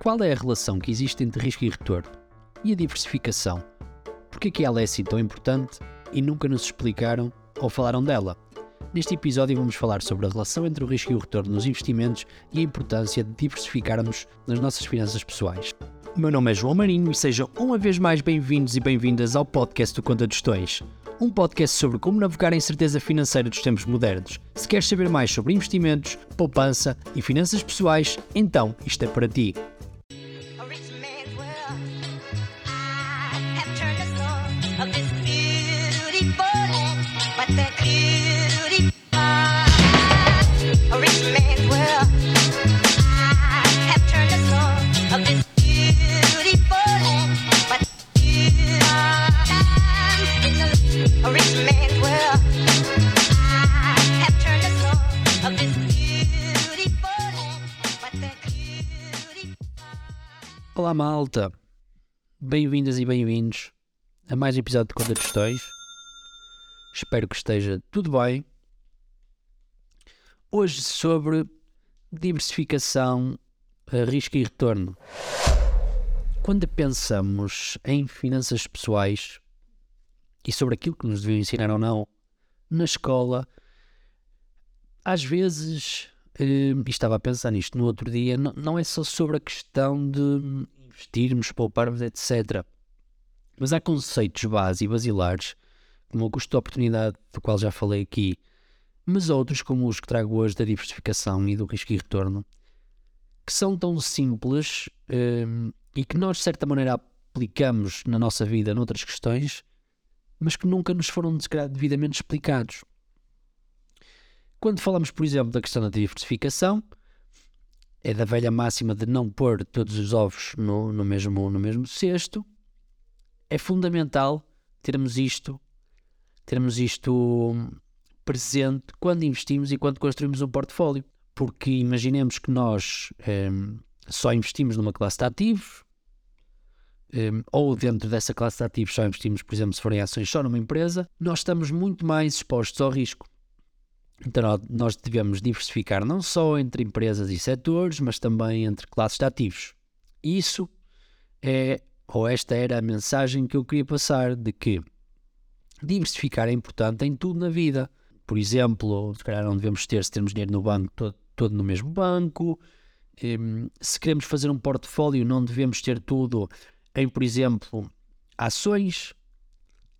Qual é a relação que existe entre risco e retorno? E a diversificação? Por que é que ela é assim tão importante e nunca nos explicaram ou falaram dela? Neste episódio vamos falar sobre a relação entre o risco e o retorno nos investimentos e a importância de diversificarmos nas nossas finanças pessoais. O meu nome é João Marinho e sejam uma vez mais bem-vindos e bem-vindas ao podcast do Conta de Gestões, um podcast sobre como navegar a incerteza financeira dos tempos modernos. Se queres saber mais sobre investimentos, poupança e finanças pessoais, então isto é para ti. Olá malta, bem-vindas e bem-vindos a mais um episódio de Conta de. Espero que esteja tudo bem. Hoje sobre diversificação, eh, risco e retorno. Quando pensamos em finanças pessoais e sobre aquilo que nos deviam ensinar ou não na escola, às vezes, e estava a pensar nisto no outro dia, não, é só sobre a questão de investirmos, pouparmos, etc. Mas há conceitos base e basilares, como o custo de oportunidade, do qual já falei aqui, mas outros, como os que trago hoje da diversificação e do risco e retorno, que são tão simples eh, e que nós, de certa maneira, aplicamos na nossa vida noutras questões, mas que nunca nos foram, devidamente explicados. Quando falamos, por exemplo, da questão da diversificação, é da velha máxima de não pôr todos os ovos no, no, mesmo, no mesmo cesto. É fundamental termos isto, termos isto presente quando investimos e quando construímos um portfólio. Porque imaginemos que nós em, só investimos numa classe de ativos, em, ou dentro dessa classe de ativos só investimos, por exemplo, se forem ações só numa empresa, nós estamos muito mais expostos ao risco. Então nó- nós devemos diversificar não só entre empresas e setores, mas também entre classes de ativos. Isso é, ou esta era a mensagem que eu queria passar, de que diversificar é importante em tudo na vida. Por exemplo, se calhar não devemos ter, se temos dinheiro no banco, todo, todo no mesmo banco. Hum, se queremos fazer um portfólio, não devemos ter tudo em, por exemplo, ações,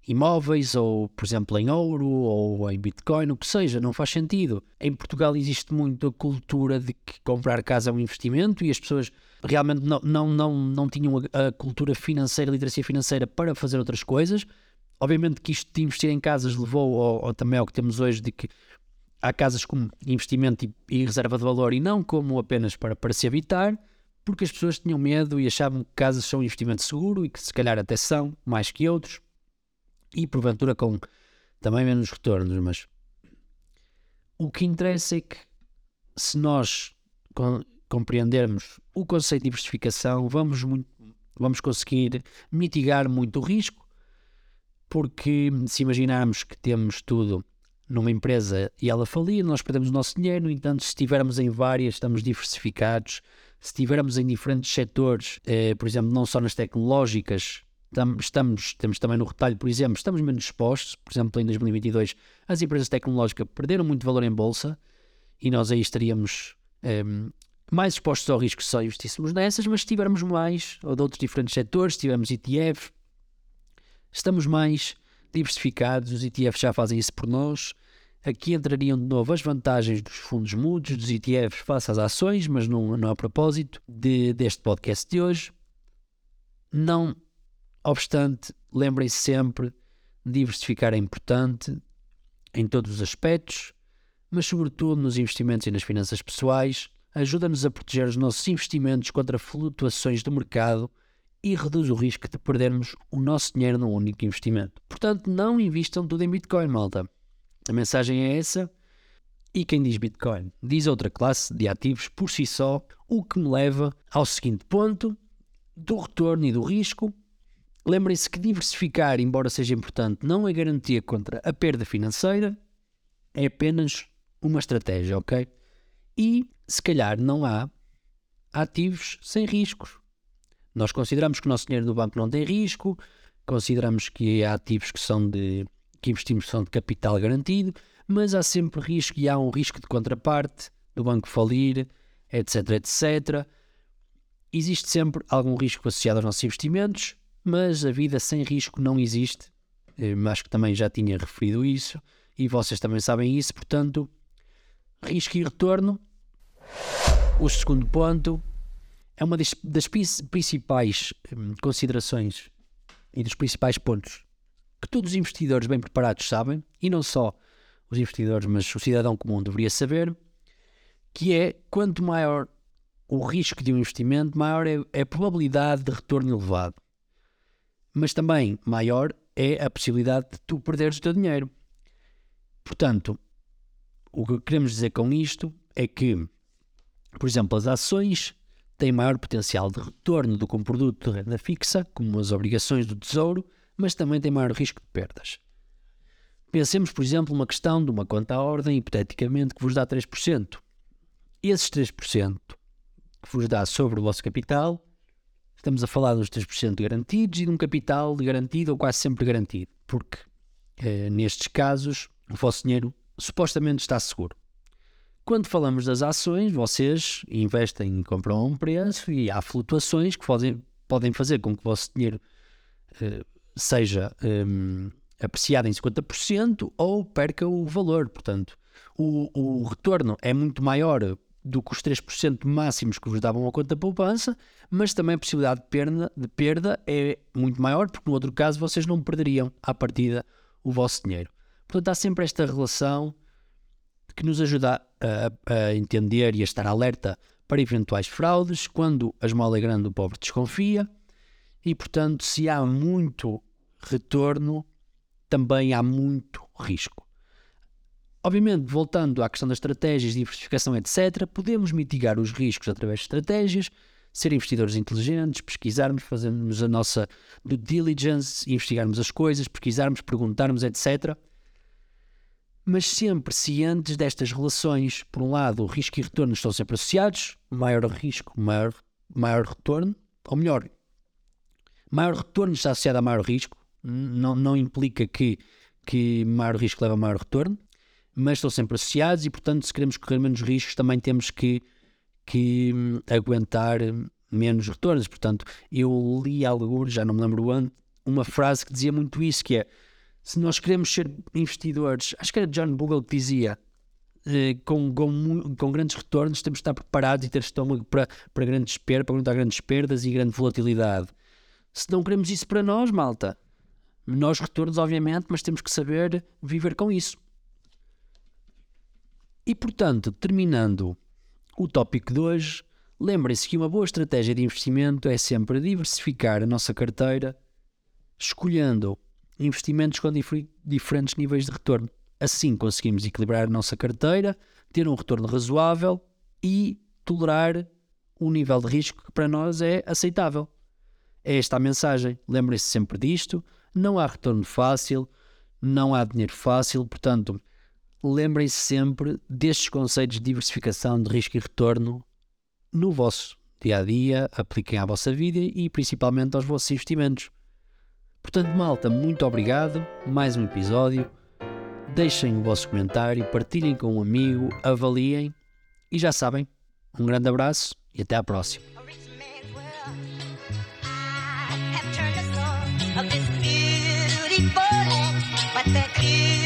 imóveis, ou, por exemplo, em ouro, ou em Bitcoin, o que seja, não faz sentido. Em Portugal existe muito a cultura de que comprar casa é um investimento e as pessoas realmente não, não, não, não tinham a, cultura financeira, a literacia financeira para fazer outras coisas. Obviamente que isto de investir em casas levou ao, ao também ao que temos hoje de que há casas como investimento e, e reserva de valor e não como apenas para, para se habitar, porque as pessoas tinham medo e achavam que casas são um investimento seguro e que se calhar até são, mais que outros, e porventura com também menos retornos, mas o que interessa é que se nós com- compreendermos o conceito de diversificação, vamos, muito, vamos conseguir mitigar muito o risco, porque se imaginarmos que temos tudo numa empresa e ela falir, nós perdemos o nosso dinheiro, no entanto, se estivermos em várias, estamos diversificados, se estivermos em diferentes setores, eh, por exemplo, não só nas tecnológicas, estamos, temos também no retalho, por exemplo, estamos menos expostos, por exemplo, em 2022, as empresas tecnológicas perderam muito valor em bolsa e nós aí estaríamos ehm, mais expostos ao risco se só investíssemos nessas, mas se tivermos mais, ou de outros diferentes setores, se tivermos ETF, estamos mais diversificados, os ETFs já fazem isso por nós. Aqui entrariam de novo as vantagens dos fundos mudos, dos ETFs face às ações, mas não, não a propósito de, deste podcast de hoje. Não obstante, lembrem-se sempre, diversificar é importante em todos os aspectos, mas sobretudo nos investimentos e nas finanças pessoais, ajuda-nos a proteger os nossos investimentos contra flutuações do mercado e reduz o risco de perdermos o nosso dinheiro num único investimento. Portanto, não invistam tudo em Bitcoin, malta. A mensagem é essa. E quem diz Bitcoin diz outra classe de ativos por si só, o que me leva ao seguinte ponto: do retorno e do risco. Lembrem-se que diversificar, embora seja importante, não é garantia contra a perda financeira, é apenas uma estratégia, ok? E se calhar não há ativos sem riscos. Nós consideramos que o nosso dinheiro no banco não tem risco, consideramos que há ativos que são de que investimos são de capital garantido, mas há sempre risco e há um risco de contraparte, do banco falir, etc, etc. Existe sempre algum risco associado aos nossos investimentos, mas a vida sem risco não existe. Eh, Acho que também já tinha referido isso e vocês também sabem isso, portanto, risco e retorno. O segundo ponto é uma das, das prin- principais hum, considerações e dos principais pontos que todos os investidores bem preparados sabem, e não só os investidores, mas o cidadão comum deveria saber, que é quanto maior o risco de um investimento, maior é, é a probabilidade de retorno elevado. Mas também maior é a possibilidade de tu perderes o teu dinheiro. Portanto, o que queremos dizer com isto é que, por exemplo, as ações têm maior potencial de retorno do que um produto de renda fixa, como as obrigações do tesouro, mas também têm maior risco de perdas. Pensemos, por exemplo, numa questão de uma conta à ordem, hipoteticamente, que vos dá 3%. Esses 3% que vos dá sobre o vosso capital, estamos a falar dos 3% garantidos e de um capital garantido ou quase sempre garantido, porque eh, nestes casos o vosso dinheiro supostamente está seguro. Quando falamos das ações, vocês investem e compram a um preço e há flutuações que podem, podem fazer com que o vosso dinheiro eh, seja hum, apreciado em 50% ou perca o valor. Portanto, o, o retorno é muito maior do que os 3% máximos que vos davam a conta poupança, mas também a possibilidade de perda, de perda é muito maior, porque no outro caso vocês não perderiam à partida o vosso dinheiro. Portanto, há sempre esta relação que nos ajuda a, a entender e a estar alerta para eventuais fraudes, quando a esmola é grande o pobre desconfia, e portanto, se há muito retorno, também há muito risco. Obviamente, voltando à questão das estratégias, diversificação, etc., podemos mitigar os riscos através de estratégias, ser investidores inteligentes, pesquisarmos, fazermos a nossa due diligence, investigarmos as coisas, pesquisarmos, perguntarmos, etc. Mas sempre cientes destas relações. Por um lado, o risco e retorno estão sempre associados, maior risco, maior, maior retorno, ou melhor, maior retorno está associado a maior risco, não, não implica que, que maior risco leva a maior retorno, mas estão sempre associados e, portanto, se queremos correr menos riscos, também temos que, que hum, aguentar hum, menos retornos. Portanto, eu li algo, já não me lembro onde, uma frase que dizia muito isso, que é se nós queremos ser investidores, acho que era John Bogle que dizia, eh, com, com, com grandes retornos, temos de estar preparados e ter estômago para, para grandes perdas, para aguentar grandes perdas e grande volatilidade. Se não queremos isso para nós, malta, nós retornos, obviamente, mas temos que saber viver com isso. E portanto, terminando o tópico de hoje, lembrem-se que uma boa estratégia de investimento é sempre diversificar a nossa carteira, escolhendo investimentos com difri- diferentes níveis de retorno. Assim conseguimos equilibrar a nossa carteira, ter um retorno razoável e tolerar um nível de risco que para nós é aceitável. É esta a mensagem. Lembrem-se sempre disto. Não há retorno fácil, não há dinheiro fácil, portanto, lembrem-se sempre destes conceitos de diversificação de risco e retorno no vosso dia a dia, apliquem à vossa vida e principalmente aos vossos investimentos. Portanto, malta, muito obrigado. Mais um episódio. Deixem o vosso comentário, partilhem com um amigo, avaliem e já sabem, um grande abraço e até à próxima. But the.